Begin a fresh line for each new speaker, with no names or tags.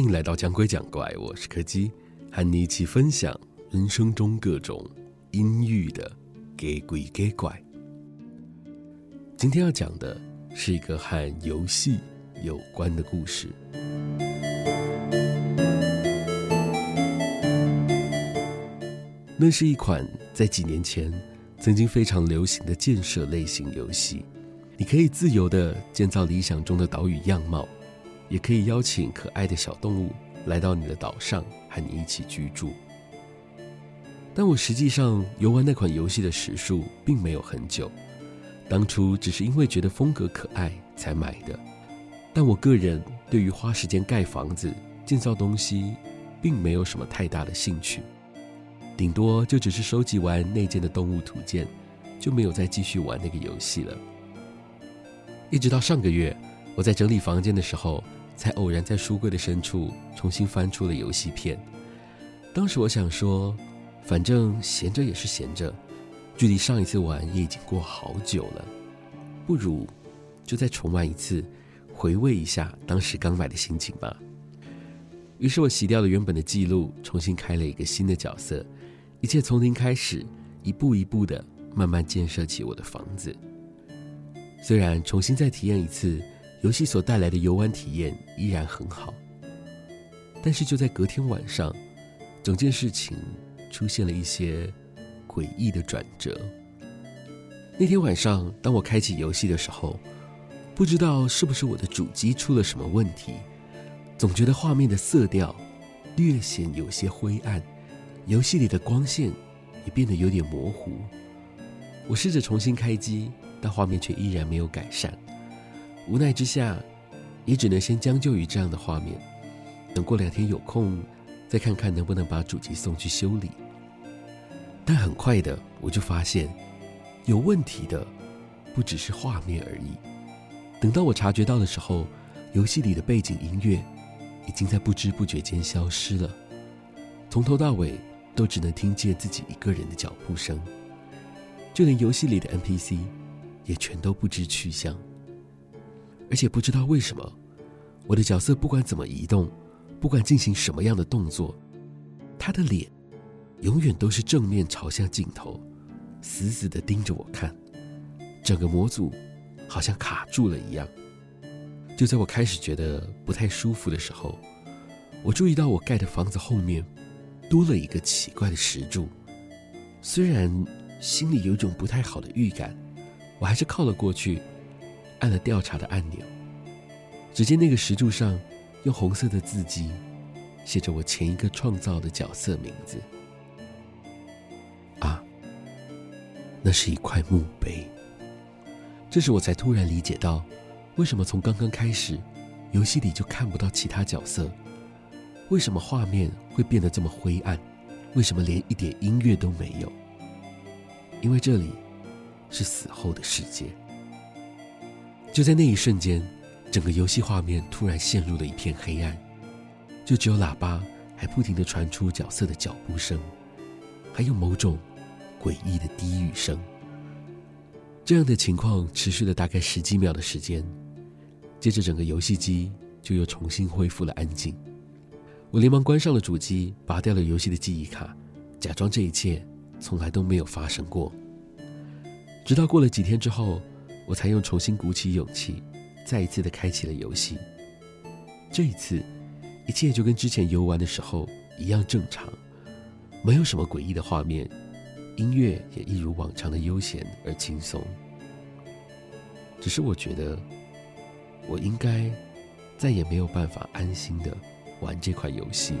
欢迎来到讲鬼讲怪，我是柯基，和你一起分享人生中各种阴郁的假鬼假怪。今天要讲的是一个和游戏有关的故事。那是一款在几年前曾经非常流行的建设类型游戏，你可以自由地建造理想中的岛屿样貌。也可以邀请可爱的小动物来到你的岛上和你一起居住。但我实际上游玩那款游戏的时数并没有很久，当初只是因为觉得风格可爱才买的。但我个人对于花时间盖房子、建造东西，并没有什么太大的兴趣，顶多就只是收集完内建的动物图鉴，就没有再继续玩那个游戏了。一直到上个月，我在整理房间的时候，才偶然在书柜的深处重新翻出了游戏片。当时我想说，反正闲着也是闲着，距离上一次玩也已经过好久了，不如就再重玩一次，回味一下当时刚买的心情吧。于是我洗掉了原本的记录，重新开了一个新的角色，一切从零开始，一步一步的慢慢建设起我的房子。虽然重新再体验一次。游戏所带来的游玩体验依然很好，但是就在隔天晚上，整件事情出现了一些诡异的转折。那天晚上，当我开启游戏的时候，不知道是不是我的主机出了什么问题，总觉得画面的色调略显有些灰暗，游戏里的光线也变得有点模糊。我试着重新开机，但画面却依然没有改善。无奈之下，也只能先将就于这样的画面。等过两天有空，再看看能不能把主机送去修理。但很快的，我就发现，有问题的不只是画面而已。等到我察觉到的时候，游戏里的背景音乐已经在不知不觉间消失了，从头到尾都只能听见自己一个人的脚步声，就连游戏里的 NPC 也全都不知去向。而且不知道为什么，我的角色不管怎么移动，不管进行什么样的动作，他的脸永远都是正面朝向镜头，死死地盯着我看，整个模组好像卡住了一样。就在我开始觉得不太舒服的时候，我注意到我盖的房子后面多了一个奇怪的石柱，虽然心里有种不太好的预感，我还是靠了过去。按了调查的按钮，只见那个石柱上用红色的字迹写着我前一个创造的角色名字。啊，那是一块墓碑。这时我才突然理解到，为什么从刚刚开始，游戏里就看不到其他角色？为什么画面会变得这么灰暗？为什么连一点音乐都没有？因为这里是死后的世界。就在那一瞬间，整个游戏画面突然陷入了一片黑暗，就只有喇叭还不停地传出角色的脚步声，还有某种诡异的低语声。这样的情况持续了大概十几秒的时间，接着整个游戏机就又重新恢复了安静。我连忙关上了主机，拔掉了游戏的记忆卡，假装这一切从来都没有发生过。直到过了几天之后。我才又重新鼓起勇气，再一次的开启了游戏。这一次，一切就跟之前游玩的时候一样正常，没有什么诡异的画面，音乐也一如往常的悠闲而轻松。只是我觉得，我应该再也没有办法安心的玩这款游戏了。